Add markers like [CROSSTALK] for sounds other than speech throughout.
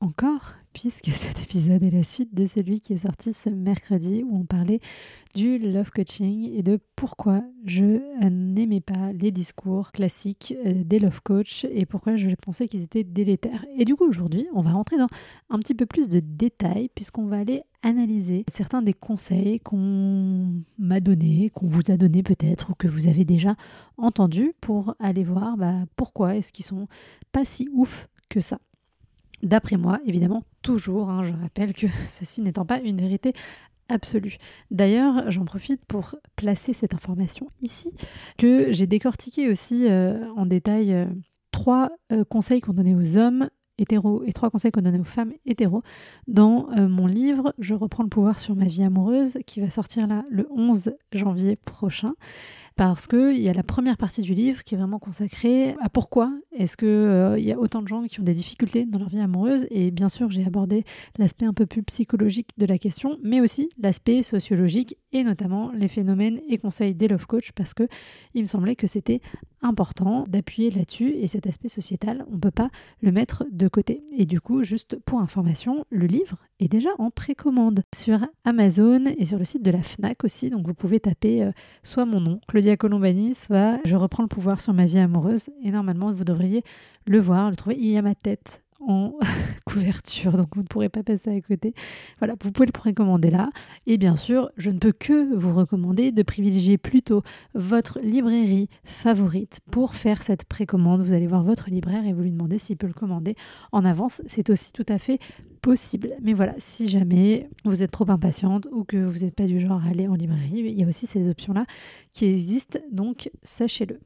encore, puisque [LAUGHS] cet épisode est la suite de celui qui est sorti ce mercredi où on parlait du love coaching et de pourquoi je n'aimais pas les discours classiques euh, des love coach et pourquoi je pensais qu'ils étaient délétères. Et du coup, aujourd'hui, on va rentrer dans un petit peu plus de détails puisqu'on va aller analyser certains des conseils qu'on m'a donnés, qu'on vous a donnés peut-être ou que vous avez déjà entendus pour aller voir bah, pourquoi est-ce qu'ils sont pas si ouf que ça. D'après moi, évidemment, toujours, hein, je rappelle que [LAUGHS] ceci n'étant pas une vérité absolue. D'ailleurs, j'en profite pour placer cette information ici, que j'ai décortiqué aussi euh, en détail euh, trois euh, conseils qu'on donnait aux hommes hétéros et trois conseils qu'on donnait aux femmes hétéros dans mon livre Je reprends le pouvoir sur ma vie amoureuse qui va sortir là le 11 janvier prochain parce qu'il y a la première partie du livre qui est vraiment consacrée à pourquoi est-ce qu'il euh, y a autant de gens qui ont des difficultés dans leur vie amoureuse. Et bien sûr, j'ai abordé l'aspect un peu plus psychologique de la question, mais aussi l'aspect sociologique et notamment les phénomènes et conseils des love coach parce que il me semblait que c'était important d'appuyer là-dessus et cet aspect sociétal, on ne peut pas le mettre de côté. Et du coup, juste pour information, le livre est déjà en précommande sur Amazon et sur le site de la FNAC aussi. Donc vous pouvez taper euh, soit mon nom, Claudia Colombani, soit je reprends le pouvoir sur ma vie amoureuse. Et normalement, vous devriez le voir, le trouver. Il y a ma tête en [LAUGHS] couverture, donc vous ne pourrez pas passer à côté. Voilà, vous pouvez le précommander là. Et bien sûr, je ne peux que vous recommander de privilégier plutôt votre librairie favorite pour faire cette précommande. Vous allez voir votre libraire et vous lui demandez s'il peut le commander en avance. C'est aussi tout à fait possible. Mais voilà, si jamais vous êtes trop impatiente ou que vous n'êtes pas du genre à aller en librairie, il y a aussi ces options-là qui existent, donc sachez-le.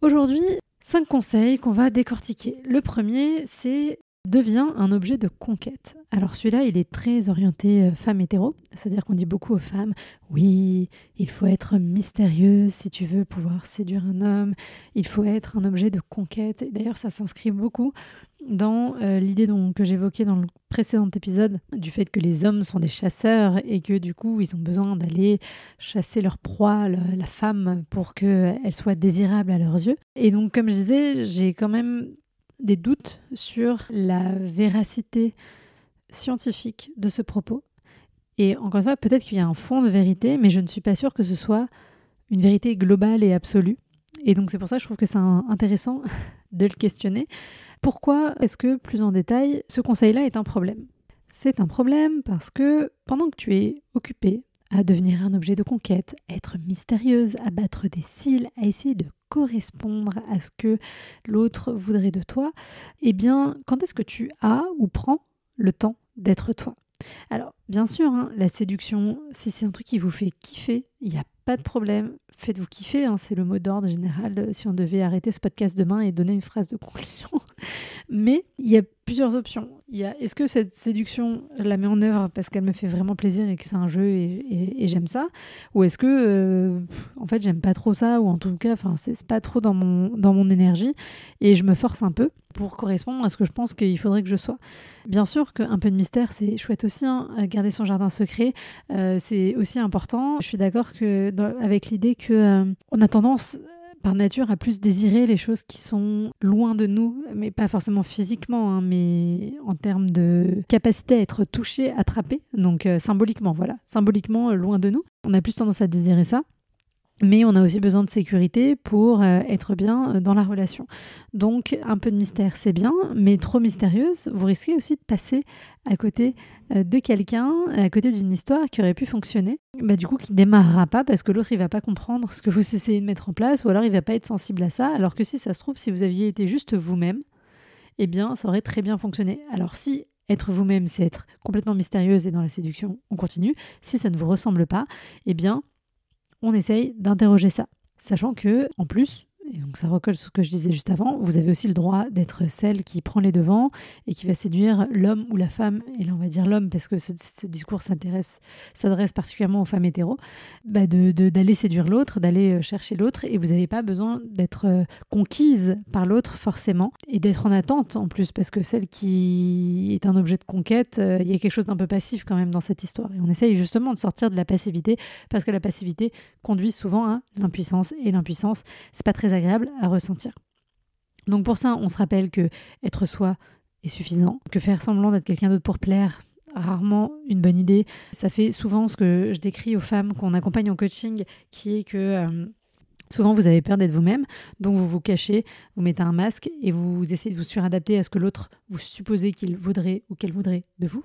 Aujourd'hui, Cinq conseils qu'on va décortiquer. Le premier, c'est devient un objet de conquête. Alors celui-là, il est très orienté euh, femme hétéro, c'est-à-dire qu'on dit beaucoup aux femmes, oui, il faut être mystérieuse si tu veux pouvoir séduire un homme, il faut être un objet de conquête. D'ailleurs, ça s'inscrit beaucoup dans euh, l'idée que j'évoquais dans le précédent épisode du fait que les hommes sont des chasseurs et que du coup ils ont besoin d'aller chasser leur proie, la femme, pour qu'elle soit désirable à leurs yeux. Et donc comme je disais, j'ai quand même des doutes sur la véracité scientifique de ce propos. Et encore une fois, peut-être qu'il y a un fond de vérité, mais je ne suis pas sûre que ce soit une vérité globale et absolue. Et donc c'est pour ça que je trouve que c'est intéressant [LAUGHS] de le questionner. Pourquoi est-ce que, plus en détail, ce conseil-là est un problème? C'est un problème parce que pendant que tu es occupé à devenir un objet de conquête, être mystérieuse, à battre des cils, à essayer de correspondre à ce que l'autre voudrait de toi, eh bien, quand est-ce que tu as ou prends le temps d'être toi? Alors, bien sûr, hein, la séduction, si c'est un truc qui vous fait kiffer, il n'y a pas de problème. Faites-vous kiffer, hein, c'est le mot d'ordre général euh, si on devait arrêter ce podcast demain et donner une phrase de conclusion. [LAUGHS] Mais il y a options. Il y a est-ce que cette séduction, je la mets en œuvre parce qu'elle me fait vraiment plaisir et que c'est un jeu et, j'aime ça? Ou est-ce que, euh, en fait, j'aime pas trop ça ou en tout cas, c'est pas trop dans mon, dans mon énergie et je me force un peu pour correspondre à ce que je pense qu'il faudrait que je sois. Bien sûr qu'un peu de mystère, c'est chouette aussi. Hein. Garder son jardin secret, euh, c'est aussi important. Je suis d'accord avec l'idée que euh, on a tendance par nature à plus désirer les choses qui sont loin de nous, mais pas forcément physiquement, hein, mais en termes de capacité à être touché, attrapé, donc euh, symboliquement, voilà, symboliquement loin de nous. On a plus tendance à désirer ça. Mais on a aussi besoin de sécurité pour euh, être bien euh, dans la relation. Donc un peu de mystère, c'est bien, mais trop mystérieuse, vous risquez aussi de passer à côté euh, de quelqu'un, à côté d'une histoire qui aurait pu fonctionner, bah, du coup qui démarrera pas parce que l'autre il va pas comprendre ce que vous essayez de mettre en place, ou alors il va pas être sensible à ça, alors que si ça se trouve, si vous aviez été juste vous-même, eh bien ça aurait très bien fonctionné. Alors si être vous-même, c'est être complètement mystérieuse et dans la séduction, on continue. Si ça ne vous ressemble pas, eh bien on essaye d'interroger ça. Sachant que, en plus, et donc ça recolle sur ce que je disais juste avant, vous avez aussi le droit d'être celle qui prend les devants et qui va séduire l'homme ou la femme, et là on va dire l'homme parce que ce, discours s'adresse particulièrement aux femmes hétéros, bah d'aller séduire l'autre, d'aller euh, chercher l'autre, et vous n'avez pas besoin d'être euh, conquise par l'autre forcément, et d'être en attente en plus, parce que celle qui est un objet de conquête, euh, il y a quelque chose d'un peu passif quand même dans cette histoire, et on essaye justement de sortir de la passivité, parce que la passivité conduit souvent à l'impuissance, et l'impuissance, c'est pas très agréable à ressentir. Donc pour ça, on se rappelle que être soi est suffisant, que faire semblant d'être quelqu'un d'autre pour plaire, rarement une bonne idée. Ça fait souvent ce que je décris aux femmes qu'on accompagne en coaching, qui est que euh, souvent vous avez peur d'être vous-même, donc vous vous cachez, vous mettez un masque et vous essayez de vous suradapter à ce que l'autre vous supposez qu'il voudrait ou qu'elle voudrait de vous.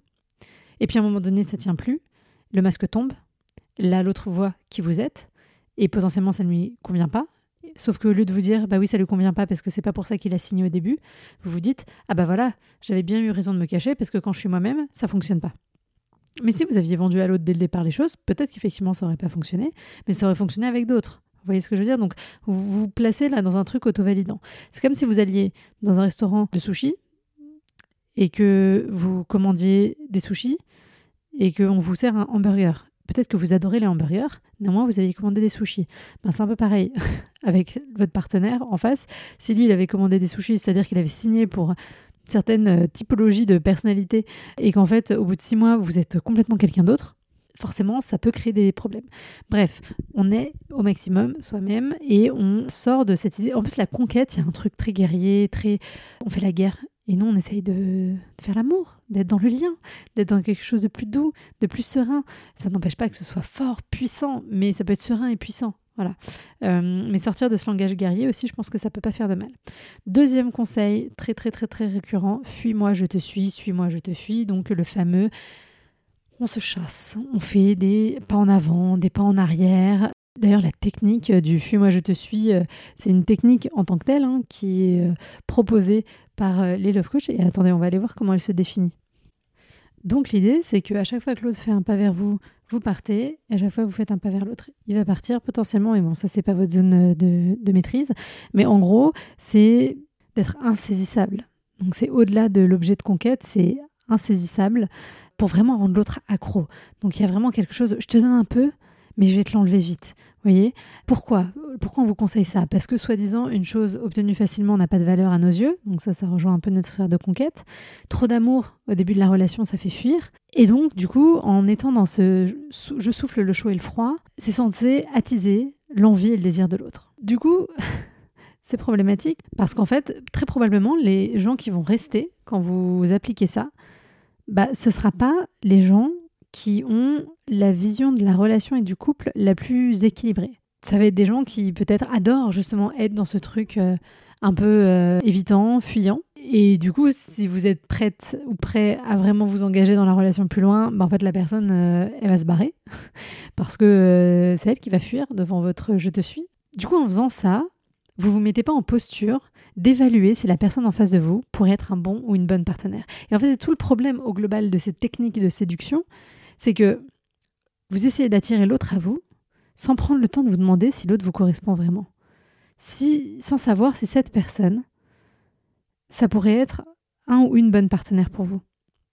Et puis à un moment donné, ça tient plus, le masque tombe, là l'autre voit qui vous êtes, et potentiellement ça ne lui convient pas, Sauf qu'au lieu de vous dire, bah oui, ça lui convient pas parce que c'est pas pour ça qu'il a signé au début, vous vous dites, ah bah voilà, j'avais bien eu raison de me cacher parce que quand je suis moi-même, ça fonctionne pas. Mais si vous aviez vendu à l'autre dès le départ les choses, peut-être qu'effectivement ça aurait pas fonctionné, mais ça aurait fonctionné avec d'autres. Vous voyez ce que je veux dire? Donc vous vous placez là dans un truc auto-validant. C'est comme si vous alliez dans un restaurant de sushi et que vous commandiez des sushis et qu'on vous sert un hamburger. Peut-être que vous adorez les hamburgers, néanmoins vous aviez commandé des sushis. Ben, c'est un peu pareil [LAUGHS] avec votre partenaire en face. Si lui il avait commandé des sushis, c'est-à-dire qu'il avait signé pour certaines euh, typologies de personnalité et qu'en fait au bout de six mois vous êtes complètement quelqu'un d'autre, forcément, ça peut créer des problèmes. Bref, on est au maximum soi-même et on sort de cette idée. En plus, la conquête, il y a un truc très guerrier, très. On fait la guerre et nous, on essaye de, faire l'amour, d'être dans le lien, d'être dans quelque chose de plus doux, de plus serein. Ça n'empêche pas que ce soit fort, puissant, mais ça peut être serein et puissant. Voilà. Euh, mais sortir de ce langage guerrier aussi, je pense que ça peut pas faire de mal. Deuxième conseil, très très très très récurrent, fuis-moi, je te suis, suis-moi, je te fuis. Donc le fameux, on se chasse, on fait des pas en avant, des pas en arrière, D'ailleurs, la technique du fuis-moi, je te suis, euh, c'est une technique en tant que telle hein, qui est euh, proposée par euh, les Love Coach. Et attendez, on va aller voir comment elle se définit. Donc l'idée, c'est qu'à chaque fois que l'autre fait un pas vers vous, vous partez, et à chaque fois que vous faites un pas vers l'autre, il va partir potentiellement, et bon, ça, c'est pas votre zone de, de maîtrise, mais en gros, c'est d'être insaisissable. Donc c'est au-delà de l'objet de conquête, c'est insaisissable pour vraiment rendre l'autre accro. Donc il y a vraiment quelque chose, je te donne un peu, mais je vais te l'enlever vite. Pourquoi Pourquoi on vous conseille ça? Parce que soi-disant, une chose obtenue facilement n'a pas de valeur à nos yeux. Donc ça, ça rejoint un peu notre sphère de conquête. Trop d'amour au début de la relation, ça fait fuir. Et donc, du coup, en étant dans ce je souffle le chaud et le froid, c'est censé attiser l'envie et le désir de l'autre. Du coup, [LAUGHS] c'est problématique parce qu'en fait, très probablement, les gens qui vont rester quand vous appliquez ça, bah, ce ne sera pas les gens qui ont la vision de la relation et du couple la plus équilibrée. Ça va être des gens qui peut-être adorent justement être dans ce truc euh, un peu euh, évitant, fuyant. Et du coup, si vous êtes prête ou prêt à vraiment vous engager dans la relation plus loin, bah en fait la personne, euh, elle va se barrer [LAUGHS] parce que c'est elle qui va fuir devant votre je te suis. Du coup, en faisant ça, vous vous mettez pas en posture d'évaluer si la personne en face de vous pourrait être un bon ou une bonne partenaire. Et en fait, c'est tout le problème au global de cette technique de séduction, c'est que vous essayez d'attirer l'autre à vous sans prendre le temps de vous demander si l'autre vous correspond vraiment. Si, sans savoir si cette personne, ça pourrait être un ou une bonne partenaire pour vous.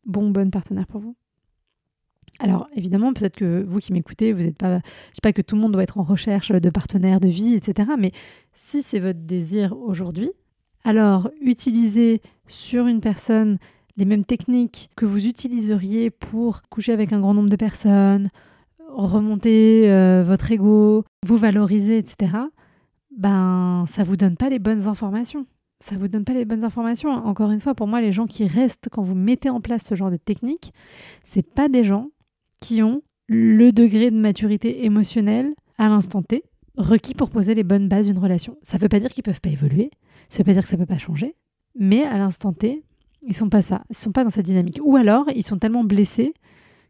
Bon bonne partenaire pour vous. Alors évidemment, peut-être que vous qui m'écoutez, vous n'êtes pas, pas que tout le monde doit être en recherche de partenaires de vie, etc. Mais si c'est votre désir aujourd'hui, alors utilisez sur une personne les mêmes techniques que vous utiliseriez pour coucher avec un grand nombre de personnes, remonter euh, votre ego, vous valoriser, etc., ben ça vous donne pas les bonnes informations. Ça vous donne pas les bonnes informations. Encore une fois, pour moi, les gens qui restent quand vous mettez en place ce genre de technique, c'est pas des gens qui ont le degré de maturité émotionnelle à l'instant T requis pour poser les bonnes bases d'une relation. Ça ne veut pas dire qu'ils peuvent pas évoluer, ça veut pas dire que ça ne peut pas changer, mais à l'instant T, ils sont pas ça, ils sont pas dans cette dynamique. Ou alors, ils sont tellement blessés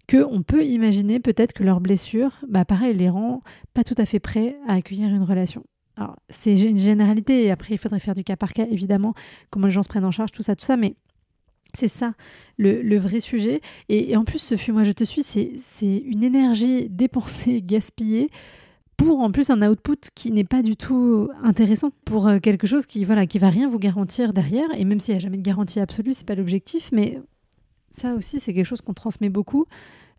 qu'on peut imaginer peut-être que leur blessure, bah pareil, les rend pas tout à fait prêts à accueillir une relation. Alors, c'est une généralité, et après, il faudrait faire du cas par cas, évidemment, comment les gens se prennent en charge, tout ça, tout ça, mais c'est ça le, vrai sujet. Et, en plus, ce fut moi je te suis, c'est une énergie dépensée, [LAUGHS] gaspillée pour en plus un output qui n'est pas du tout intéressant pour euh, quelque chose qui voilà qui va rien vous garantir derrière. Et même s'il n'y a jamais de garantie absolue c'est pas l'objectif. Mais ça aussi c'est quelque chose qu'on transmet beaucoup.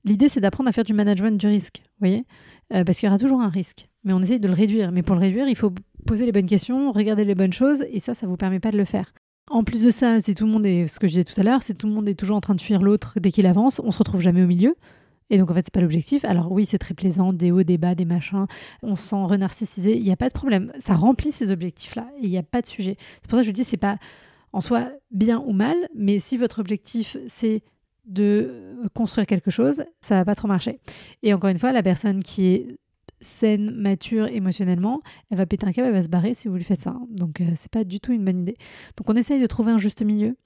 L'idée c'est d'apprendre à faire du management du risque vous voyez? Euh, parce qu'il y aura toujours un risque. Mais on essaye de le réduire. Mais pour le réduire il faut poser les bonnes questions regarder les bonnes choses. Et ça ça vous permet pas de le faire. En plus de ça, si tout le monde est, ce que je disais tout à l'heure, si tout le monde est toujours en train de fuir l'autre dès qu'il avance, on se retrouve jamais au milieu. Et donc en fait, c'est pas l'objectif. Alors oui, c'est très plaisant, des hauts, des bas, des machins. On se sent renarcissisé. Il n'y a pas de problème. Ça remplit ces objectifs-là. Il n'y a pas de sujet. C'est pour ça que je dis, c'est pas en soi bien ou mal, mais si votre objectif c'est de construire quelque chose, ça va pas trop marcher. Et encore une fois, la personne qui est saine, mature émotionnellement, elle va péter un câble, elle va se barrer si vous lui faites ça. Donc euh, c'est pas du tout une bonne idée. Donc on essaye de trouver un juste milieu.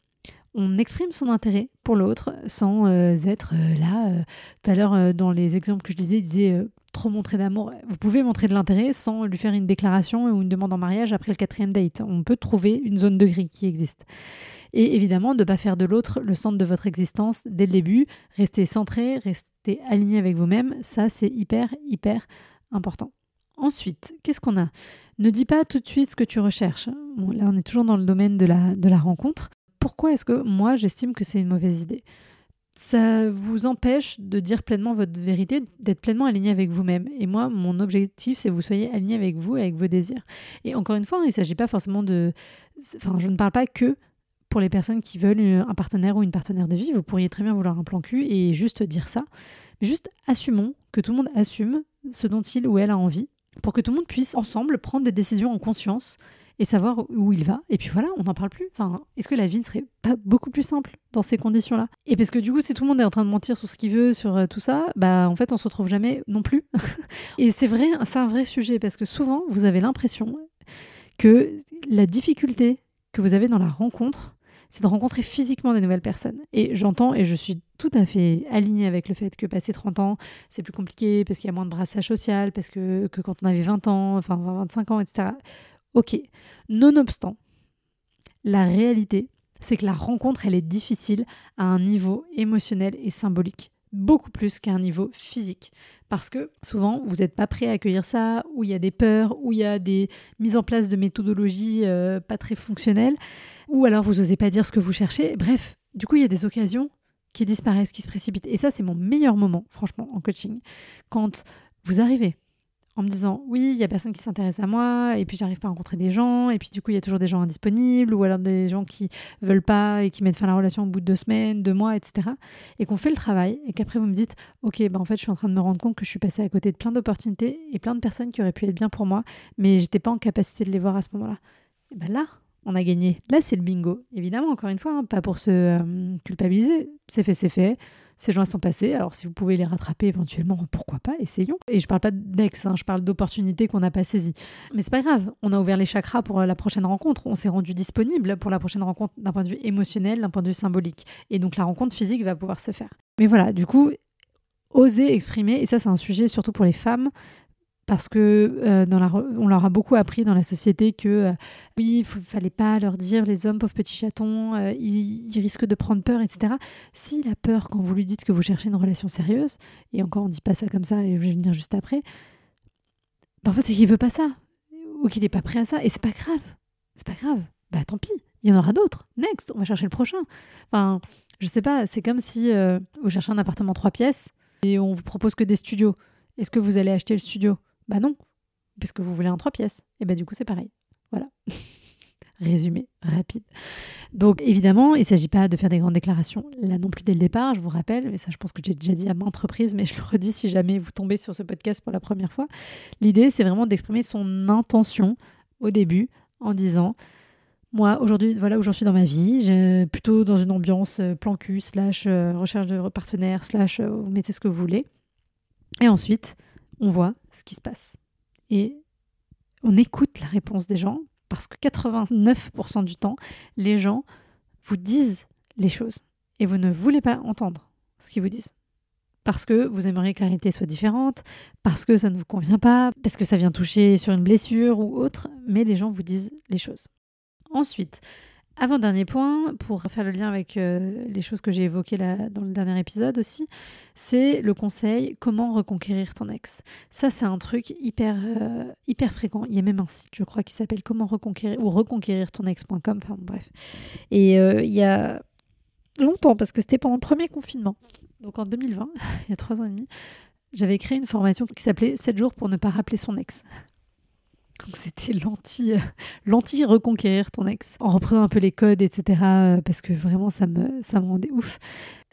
On exprime son intérêt pour l'autre sans euh, être euh, là. tout à l'heure, dans les exemples que je disais, il disait trop montrer d'amour. Vous pouvez montrer de l'intérêt sans lui faire une déclaration ou une demande en mariage après le quatrième date. On peut trouver une zone de gris qui existe. Et évidemment, de ne pas faire de l'autre le centre de votre existence dès le début. Restez centré, restez aligné avec vous-même. Ça, c'est hyper, hyper important. Ensuite, qu'est-ce qu'on a? Ne dis pas tout de suite ce que tu recherches. là, on est toujours dans le domaine de la, de la rencontre. Pourquoi est-ce que moi, j'estime que c'est une mauvaise idée? Ça vous empêche de dire pleinement votre vérité, d'être pleinement aligné avec vous-même. Et moi, mon objectif, c'est que vous soyez aligné avec vous et avec vos désirs. Et encore une fois, il ne s'agit pas forcément de... Enfin, je ne parle pas que pour les personnes qui veulent un partenaire ou une partenaire de vie. Vous pourriez très bien vouloir un plan cul et juste dire ça. Mais juste assumons, que tout le monde assume ce dont il ou elle a envie, pour que tout le monde puisse ensemble prendre des décisions en conscience et savoir où il va. Et puis voilà, on n'en parle plus. Enfin, est-ce que la vie ne serait pas beaucoup plus simple dans ces conditions-là? Et parce que du coup, si tout le monde est en train de mentir sur ce qu'il veut, sur euh, tout ça, bah en fait, on se retrouve jamais non plus. [LAUGHS] et c'est vrai, c'est un vrai sujet parce que souvent, vous avez l'impression que la difficulté que vous avez dans la rencontre, c'est de rencontrer physiquement des nouvelles personnes. Et j'entends et je suis tout à fait alignée avec le fait que passer 30 ans, c'est plus compliqué parce qu'il y a moins de brassage social, parce que, que quand on avait 20 ans, enfin 25 ans, etc. Ok. Nonobstant, la réalité, c'est que la rencontre, elle est difficile à un niveau émotionnel et symbolique beaucoup plus qu'à un niveau physique. Parce que souvent, vous n'êtes pas prêt à accueillir ça, ou il y a des peurs, ou il y a des mises en place de méthodologies euh, pas très fonctionnelles, ou alors vous n'osez pas dire ce que vous cherchez. Bref, du coup, il y a des occasions qui disparaissent, qui se précipitent. Et ça, c'est mon meilleur moment, franchement, en coaching. Quand vous arrivez en me disant oui, il y a personne qui s'intéresse à moi, et puis j'arrive pas à rencontrer des gens, et puis du coup, il y a toujours des gens indisponibles, ou alors des gens qui veulent pas et qui mettent fin à la relation au bout de deux semaines, deux mois, etc. Et qu'on fait le travail, et qu'après vous me dites ok, bah en fait, je suis en train de me rendre compte que je suis passée à côté de plein d'opportunités et plein de personnes qui auraient pu être bien pour moi, mais j'étais pas en capacité de les voir à ce moment-là. Et ben là, on a gagné. Là, c'est le bingo. Évidemment, encore une fois, hein, pas pour se euh, culpabiliser. C'est fait, c'est fait. Ces gens sont passés. Alors, si vous pouvez les rattraper éventuellement, pourquoi pas Essayons. Et je parle pas d'ex, hein, je parle d'opportunités qu'on n'a pas saisies. Mais c'est pas grave. On a ouvert les chakras pour la prochaine rencontre. On s'est rendu disponible pour la prochaine rencontre d'un point de vue émotionnel, d'un point de vue symbolique. Et donc, la rencontre physique va pouvoir se faire. Mais voilà, du coup, oser exprimer, et ça, c'est un sujet surtout pour les femmes, parce que euh, dans la, on leur a beaucoup appris dans la société que euh, oui, il fallait pas leur dire les hommes pauvres petits chatons, euh, ils, risquent de prendre peur, etc. S'il a peur quand vous lui dites que vous cherchez une relation sérieuse, et encore on dit pas ça comme ça, et je vais venir juste après, bah, en fait c'est qu'il veut pas ça, ou qu'il n'est pas prêt à ça, et c'est pas grave, c'est pas grave, bah tant pis, il y en aura d'autres, next, on va chercher le prochain. Enfin, je sais pas, c'est comme si vous cherchez un appartement trois pièces et on vous propose que des studios. Est-ce que vous allez acheter le studio? Bah non, parce que vous voulez un trois pièces. Et bah du coup, c'est pareil. Voilà. [LAUGHS] Résumé rapide. Donc évidemment, il ne s'agit pas de faire des grandes déclarations là non plus dès le départ, je vous rappelle, mais ça je pense que j'ai déjà dit à maintes reprises, mais je le redis si jamais vous tombez sur ce podcast pour la première fois. L'idée, c'est vraiment d'exprimer son intention au début en disant moi, aujourd'hui, voilà où j'en suis dans ma vie. Plutôt dans une ambiance euh, plan cul, slash euh, recherche de partenaires, slash euh, vous mettez ce que vous voulez. Et ensuite, on voit ce qui se passe. Et on écoute la réponse des gens parce que 89% du temps, les gens vous disent les choses et vous ne voulez pas entendre ce qu'ils vous disent. Parce que vous aimeriez que la réalité soit différente, parce que ça ne vous convient pas, parce que ça vient toucher sur une blessure ou autre, mais les gens vous disent les choses. Ensuite, avant-dernier point, pour faire le lien avec euh, les choses que j'ai évoquées là, dans le dernier épisode aussi, c'est le conseil comment reconquérir ton ex. Ça, c'est un truc hyper, euh, hyper fréquent. Il y a même un site, je crois, qui s'appelle comment reconquérir ou reconquérir ton ex.com. Enfin, bref. Et euh, il y a longtemps, parce que c'était pendant le premier confinement, donc en 2020, [LAUGHS] il y a trois ans et demi, j'avais créé une formation qui s'appelait 7 jours pour ne pas rappeler son ex. Donc c'était l'anti, l'anti reconquérir ton ex, en reprenant un peu les codes, etc. Euh, parce que vraiment ça me, ça me rendait ouf.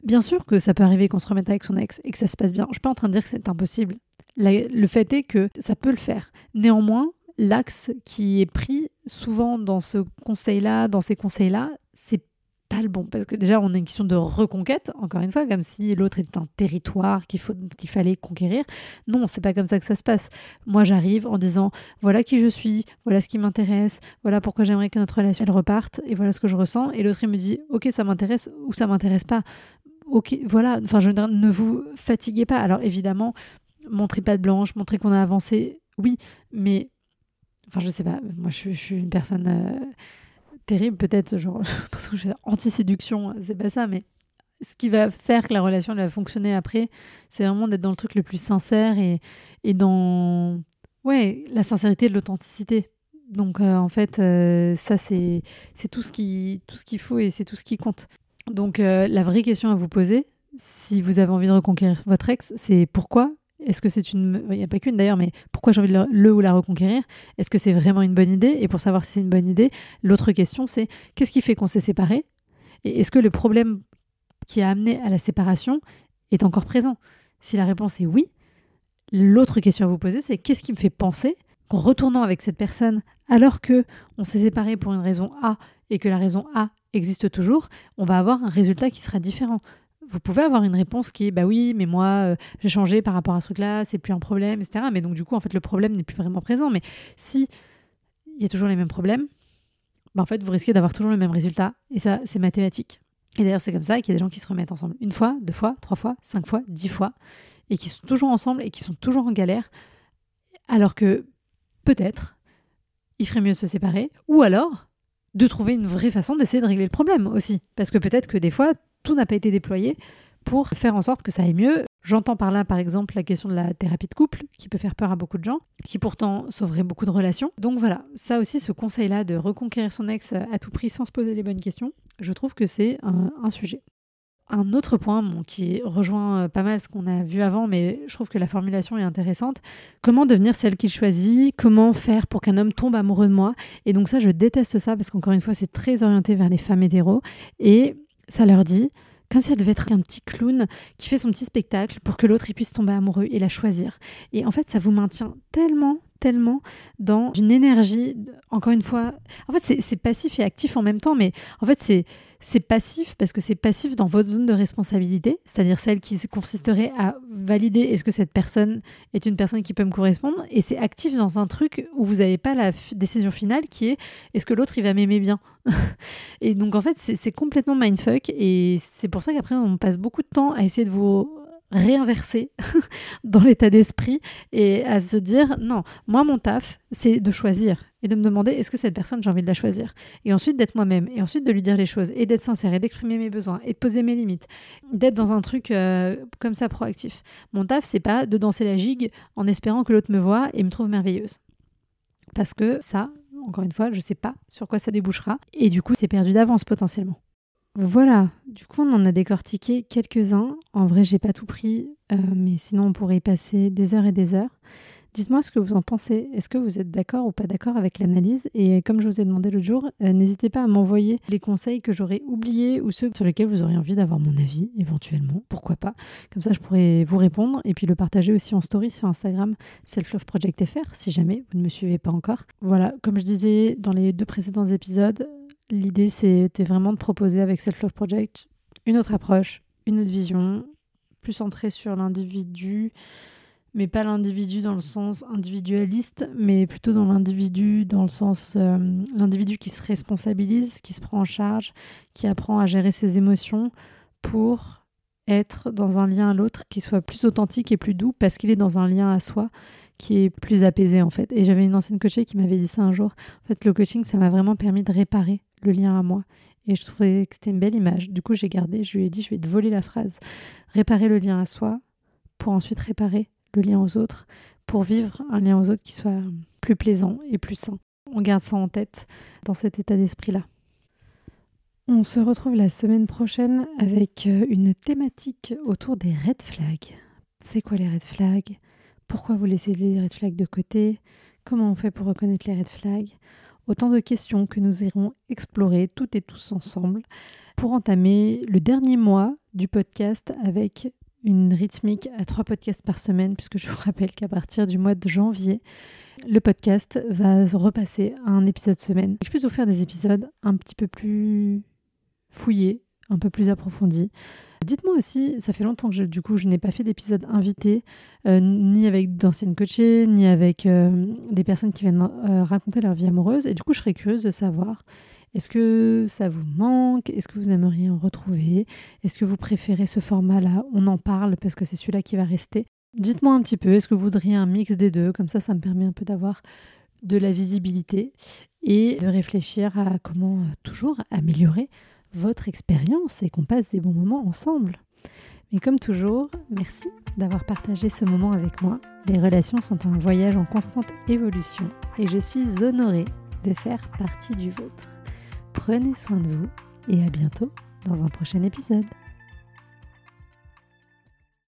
Bien sûr que ça peut arriver qu'on se remette avec son ex et que ça se passe bien. Je suis pas en train de dire que c'est impossible. le fait est que ça peut le faire. Néanmoins, l'axe qui est pris souvent dans ce conseil-là, dans ces conseils-là, c'est pas le bon. Parce que déjà, on a une question de reconquête, encore une fois, comme si l'autre était un territoire qu'il fallait conquérir. Non, c'est pas comme ça que ça se passe. Moi, j'arrive en disant voilà qui je suis, voilà ce qui m'intéresse, voilà pourquoi j'aimerais que notre relation elle reparte, et voilà ce que je ressens. Et l'autre, il me dit ok, ça m'intéresse ou ça m'intéresse pas. Ok, voilà, enfin, je ne vous fatiguez pas. Alors, évidemment, montrer pas de blanche, montrer qu'on a avancé, oui, mais. Enfin, je sais pas, moi, je, suis une personne. Euh, terrible peut-être, genre [LAUGHS] parce que je anti-séduction, c'est pas ça, mais ce qui va faire que la relation elle va fonctionner après, c'est vraiment d'être dans le truc le plus sincère et, et dans ouais, la sincérité de l'authenticité. Donc euh, en fait, euh, ça c'est c'est tout ce qui tout ce qu'il faut et c'est tout ce qui compte. Donc euh, la vraie question à vous poser, si vous avez envie de reconquérir votre ex, c'est pourquoi est-ce que c'est une. Il n'y a pas qu'une d'ailleurs, mais pourquoi j'ai envie de le, ou la reconquérir? Est-ce que c'est vraiment une bonne idée? Et pour savoir si c'est une bonne idée, l'autre question c'est qu'est-ce qui fait qu'on s'est séparés? Et est-ce que le problème qui a amené à la séparation est encore présent? Si la réponse est oui, l'autre question à vous poser c'est qu'est-ce qui me fait penser qu'en retournant avec cette personne alors que on s'est séparés pour une raison A et que la raison A existe toujours, on va avoir un résultat qui sera différent vous pouvez avoir une réponse qui est bah oui, mais moi euh, j'ai changé par rapport à ce truc-là, c'est plus un problème, etc. Mais donc du coup en fait le problème n'est plus vraiment présent. Mais si il y a toujours les mêmes problèmes, bah, en fait vous risquez d'avoir toujours le même résultat. Et ça c'est mathématique. Et d'ailleurs c'est comme ça qu'il y a des gens qui se remettent ensemble une fois, deux fois, trois fois, cinq fois, dix fois, et qui sont toujours ensemble et qui sont toujours en galère, alors que peut-être il ferait mieux de se séparer, ou alors de trouver une vraie façon d'essayer de régler le problème aussi. Parce que peut-être que des fois, tout n'a pas été déployé pour faire en sorte que ça aille mieux. J'entends par là, par exemple, la question de la thérapie de couple, qui peut faire peur à beaucoup de gens, qui pourtant sauverait beaucoup de relations. Donc voilà, ça aussi, ce conseil-là de reconquérir son ex à tout prix sans se poser les bonnes questions, je trouve que c'est un, sujet. Un autre point qui rejoint euh, pas mal ce qu'on a vu avant, mais je trouve que la formulation est intéressante. Comment devenir celle qu'il choisit? Comment faire pour qu'un homme tombe amoureux de moi? Et donc ça, je déteste ça parce qu'encore une fois, c'est très orienté vers les femmes hétéros. Et ça leur dit, comme si elle devait être un petit clown qui fait son petit spectacle pour que l'autre puisse tomber amoureux et la choisir. Et en fait, ça vous maintient tellement, tellement dans une énergie, encore une fois, en fait, c'est passif et actif en même temps, mais en fait, c'est passif parce que c'est passif dans votre zone de responsabilité, c'est-à-dire celle qui consisterait à valider est-ce que cette personne est une personne qui peut me correspondre, et c'est actif dans un truc où vous n'avez pas la décision finale qui est est-ce que l'autre il va m'aimer bien. [LAUGHS] et donc en fait c'est complètement mindfuck et c'est pour ça qu'après on passe beaucoup de temps à essayer de vous réinverser [LAUGHS] dans l'état d'esprit et à se dire non, moi mon taf, c'est de choisir et de me demander est-ce que cette personne j'ai envie de la choisir? Et ensuite d'être moi-même et ensuite de lui dire les choses et d'être sincère et d'exprimer mes besoins et de poser mes limites, d'être dans un truc euh, comme ça proactif. Mon taf, c'est pas de danser la gigue en espérant que l'autre me voit et me trouve merveilleuse. Parce que ça, encore une fois, je sais pas sur quoi ça débouchera et du coup, c'est perdu d'avance potentiellement. Voilà, du coup on en a décortiqué quelques-uns. En vrai j'ai pas tout pris, euh, mais sinon on pourrait y passer des heures et des heures. Dites-moi ce que vous en pensez. Est-ce que vous êtes d'accord ou pas d'accord avec l'analyse? Et comme je vous ai demandé l'autre jour, euh, n'hésitez pas à m'envoyer les conseils que j'aurais oubliés ou ceux sur lesquels vous auriez envie d'avoir mon avis éventuellement. Pourquoi pas? Comme ça, je pourrais vous répondre et puis le partager aussi en story sur Instagram Self Love Project FR si jamais vous ne me suivez pas encore. Voilà, comme je disais dans les deux précédents épisodes, L'idée, c'était vraiment de proposer avec Self Love Project une autre approche, une autre vision, plus centrée sur l'individu, mais pas l'individu dans le sens individualiste, mais plutôt dans l'individu dans le sens euh, l'individu qui se responsabilise, qui se prend en charge, qui apprend à gérer ses émotions pour être dans un lien à l'autre qui soit plus authentique et plus doux parce qu'il est dans un lien à soi qui est plus apaisé en fait. Et j'avais une ancienne coachée qui m'avait dit ça un jour. En fait, le coaching, ça m'a vraiment permis de réparer le lien à moi. Et je trouvais que c'était une belle image. Du coup, j'ai gardé, je lui ai dit, je vais te voler la phrase. Réparer le lien à soi pour ensuite réparer le lien aux autres, pour vivre un lien aux autres qui soit plus plaisant et plus sain. On garde ça en tête dans cet état d'esprit-là. On se retrouve la semaine prochaine avec euh, une thématique autour des red flags. C'est quoi les red flags? Pourquoi vous laissez les red flags de côté? Comment on fait pour reconnaître les red flags? Autant de questions que nous irons explorer toutes et tous ensemble pour entamer le dernier mois du podcast avec une rythmique à trois podcasts par semaine, puisque je vous rappelle qu'à partir du mois de janvier, le podcast va repasser à un épisode semaine. Je puisse vous faire des épisodes un petit peu plus fouiller, un peu plus approfondi. Dites-moi aussi, ça fait longtemps que je, du coup je n'ai pas fait d'épisode invité, euh, ni avec d'anciennes coachées, ni avec euh, des personnes qui viennent euh, raconter leur vie amoureuse. Et du coup, je serais curieuse de savoir, est-ce que ça vous manque? Est-ce que vous aimeriez en retrouver? Est-ce que vous préférez ce format-là? On en parle parce que c'est celui-là qui va rester. Dites-moi un petit peu, est-ce que vous voudriez un mix des deux? Comme ça, ça me permet un peu d'avoir de la visibilité et de réfléchir à comment toujours améliorer votre expérience et qu'on passe des bons moments ensemble. Mais comme toujours, merci d'avoir partagé ce moment avec moi. Les relations sont un voyage en constante évolution et je suis honorée de faire partie du vôtre. Prenez soin de vous et à bientôt dans un prochain épisode.